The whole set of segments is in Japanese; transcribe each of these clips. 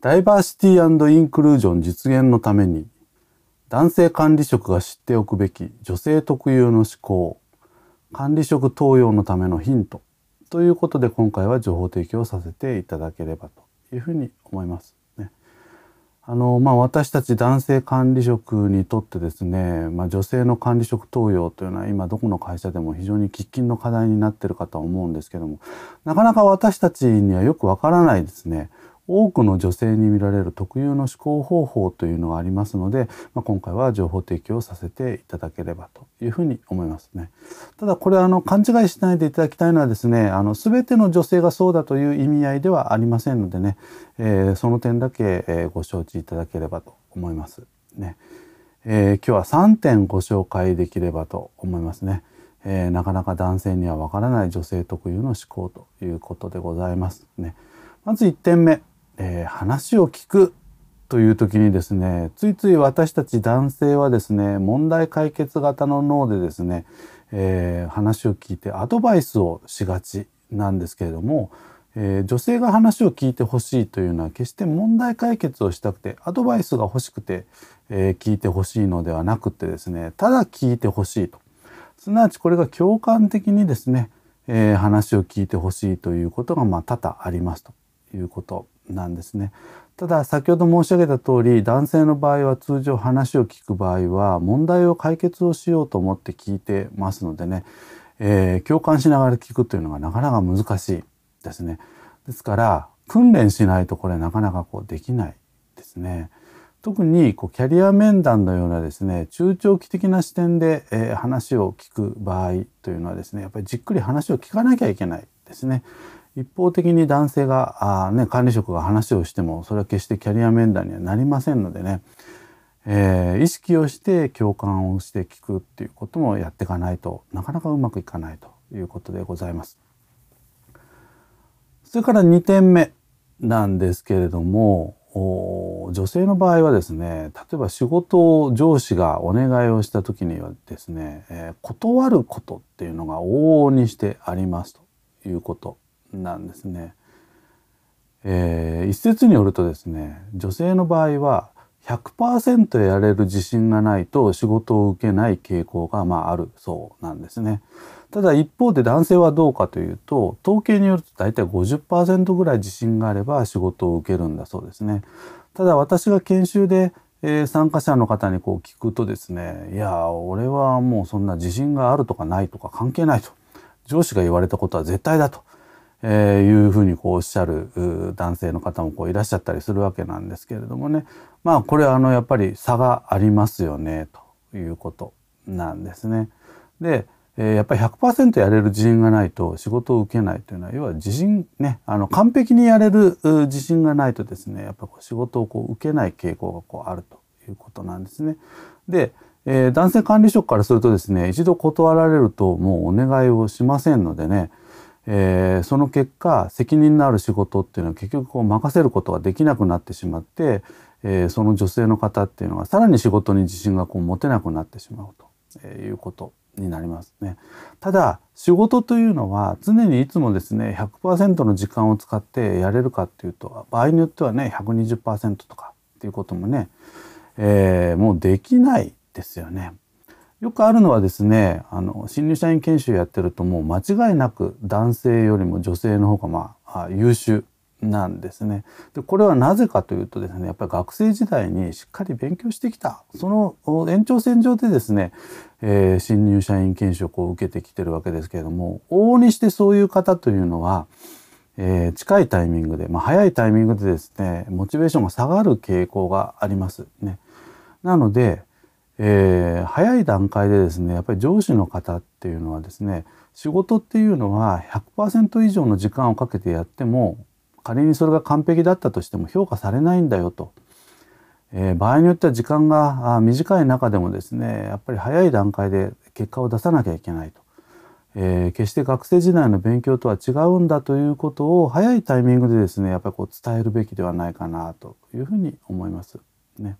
ダイバーシティインクルージョン実現のために男性管理職が知っておくべき女性特有の思考管理職登用のためのヒントということで今回は情報提供させていただければというふうに思います。ね、あのまあ、私たち男性管理職にとってですね、まあ、女性の管理職登用というのは今どこの会社でも非常に喫緊の課題になっているかと思うんですけどもなかなか私たちにはよくわからないですね多くの女性に見られる特有の思考方法というのがありますので、まあ、今回は情報提供させていただければというふうに思いますね。ただこれあの勘違いしないでいただきたいのはですねあの全ての女性がそうだという意味合いではありませんのでね、えー、その点だけ、えー、ご承知いただければと思います。ねえー、今日は3点ご紹介できればと思いますね。えー、なかなか男性にはわからない女性特有の思考ということでございますね。まず1点目えー、話を聞くという時にですねついつい私たち男性はですね問題解決型の脳でですね、えー、話を聞いてアドバイスをしがちなんですけれども、えー、女性が話を聞いてほしいというのは決して問題解決をしたくてアドバイスが欲しくて、え聞いてほしいのではなくてですねただ聞いてほしいと。すなわちこれが共感的にですね、え話を聞いてほしいということがま多々ありますということ。なんですね。ただ先ほど申し上げた通り男性の場合は通常話を聞く場合は問題を解決をしようと思って聞いてますのでね、えー、共感しながら聞くというのがなかなか難しいですね。ですから訓練しないとこれなかなかこうできないですね。特にこうキャリア面談のようなですね中長期的な視点で、えー、話を聞く場合というのはですねやっぱりじっくり話を聞かなきゃいけないですね。一方的に男性があ、ね、管理職が話をしてもそれは決してキャリア面談にはなりませんのでね、えー、意識をして共感をして聞くっていうこともやっていかないとなかなかうまくいかないということでございます。それから2点目なんですけれども女性の場合はですね例えば仕事を上司がお願いをした時にはですね、えー、断ることっていうのが往々にしてありますということなんですね。えー、一説によるとですね女性の場合は100%やれる自信がないと仕事を受けない傾向がまああるそうなんですね。ただ一方で男性はどうかというと統計によると大体50%ぐらい自信があれば仕事を受けるんだそうですね。ただ私が研修で、えー、参加者の方にこう聞くとですねいや俺はもうそんな自信があるとかないとか関係ないと上司が言われたことは絶対だとえー、いうふうにこうおっしゃる男性の方もこういらっしゃったりするわけなんですけれどもねまあこれはあのやっぱり差がありますよねということなんですね。で、えー、やっぱり100%やれる自信がないと仕事を受けないというのは要は自信ねあの完璧にやれる自信がないとですねやっぱこう仕事をこう受けない傾向がこうあるということなんですね。でえー、男性管理職からするとですね一度断られるともうお願いをしませんのでねえー、その結果責任のある仕事っていうのは結局こう任せることができなくなってしまって、えー、その女性の方っていうのはさらに仕事に自信がこう持てなくなってしまうということになりますね。ただ仕事というのは常にいつもですね100%の時間を使ってやれるかっていうと場合によってはね120%とかっていうこともね、えー、もうできないですよね。よくあるのはですねあの新入社員研修やってるともう間違いなく男性よりも女性の方がまあ優秀なんですね。でこれはなぜかというとですねやっぱり学生時代にしっかり勉強してきたその延長線上でですね、えー、新入社員研修を受けてきてるわけですけれども往々にしてそういう方というのは、えー、近いタイミングで、まあ、早いタイミングでですねモチベーションが下がる傾向がありますね。なのでえー、早い段階でですねやっぱり上司の方っていうのはですね仕事っていうのは100%以上の時間をかけてやっても仮にそれが完璧だったとしても評価されないんだよと、えー、場合によっては時間が短い中でもですねやっぱり早い段階で結果を出さなきゃいけないと、えー、決して学生時代の勉強とは違うんだということを早いタイミングでですねやっぱりこう伝えるべきではないかなというふうに思いますね。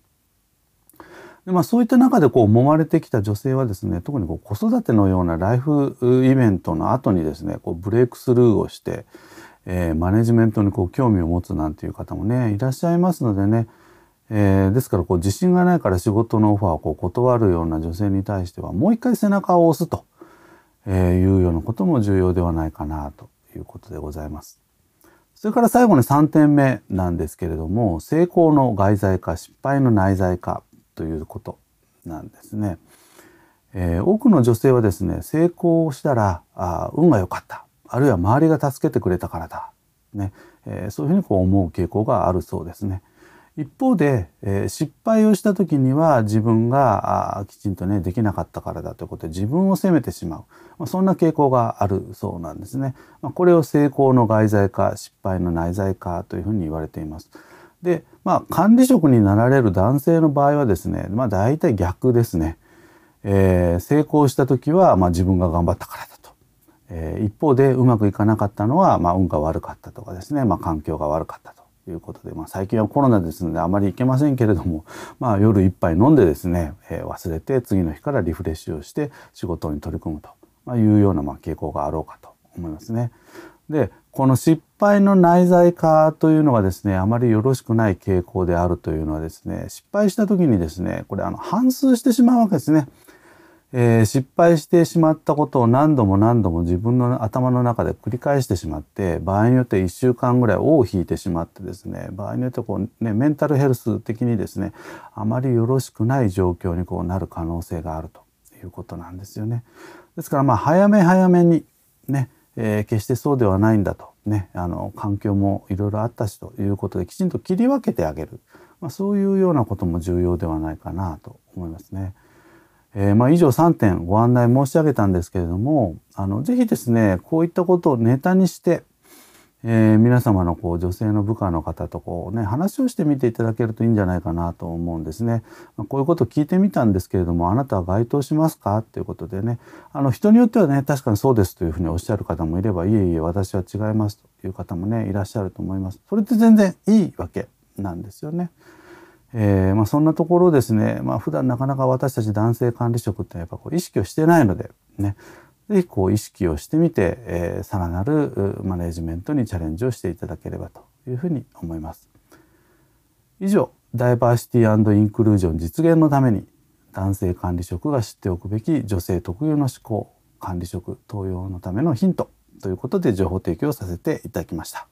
でまあ、そういった中でこう揉まれてきた女性はですね特にこう子育てのようなライフイベントの後にですねこうブレイクスルーをして、えー、マネジメントにこう興味を持つなんていう方もねいらっしゃいますのでね、えー、ですからこう自信がないから仕事のオファーをこう断るような女性に対してはもう一回背中を押すというようなことも重要ではないかなということでございます。それから最後に3点目なんですけれども成功の外在化失敗の内在化ということなんですね。えー、多くの女性はですね成功したらあ運が良かったあるいは周りが助けてくれたからだ、ねえー、そういうふうにこう思う傾向があるそうですね。一方で、えー、失敗をした時には自分があきちんとねできなかったからだということで自分を責めてしまう、まあ、そんな傾向があるそうなんですね。まあ、これを成功の外在化失敗の内在化というふうに言われています。でまあ管理職になられる男性の場合はですねまあ大体逆ですね。えー、成功した時は、まあ、自分が頑張ったからだと、えー、一方でうまくいかなかったのは、まあ、運が悪かったとかですね、まあ、環境が悪かったと。いうことで、まあ、最近はコロナですのであまり行けませんけれども、まあ、夜一杯飲んでですね、えー、忘れて次の日からリフレッシュをして仕事に取り組むと。いうようなまあ傾向があろうかと。思いますね。でこの失敗の内在化というのがですねあまりよろしくない傾向であるというのはですね失敗した時にですねこれあの反芻してしまうわけですね。えー、失敗してしまったことを何度も何度も自分の頭の中で繰り返してしまって場合によって1週間ぐらい尾を引いてしまってですね場合によってこう、ね、メンタルヘルス的にですねあまりよろしくない状況にこうなる可能性があるということなんですよね。ですからまあ早め早めにね、えー、決してそうではないんだとねあの環境もいろいろあったしということできちんと切り分けてあげる、まあ、そういうようなことも重要ではないかなと思いますね。えー、まあ以上3点ご案内申し上げたんですけれどもあのぜひですねこういったことをネタにして、えー、皆様のこう女性の部下の方とこうね話をしてみていただけるといいんじゃないかなと思うんですね。まあ、こういうことを聞いてみたんですけれどもあなたは該当しますか？ということでねあの人によってはね確かにそうですというふうにおっしゃる方もいればいえいえ私は違いますという方もねいらっしゃると思います。それって全然いいわけなんですよね。えーまあ、そんなところですね、まあ普段なかなか私たち男性管理職ってやっぱこう意識をしてないのでねぜひこう意識をしてみて、えー、さらなるマネジメントにチャレンジをしていただければというふうに思います。以上ダイバーシティインクルージョン実現のために男性管理職が知っておくべき女性特有の思考管理職登用のためのヒントということで情報提供させていただきました。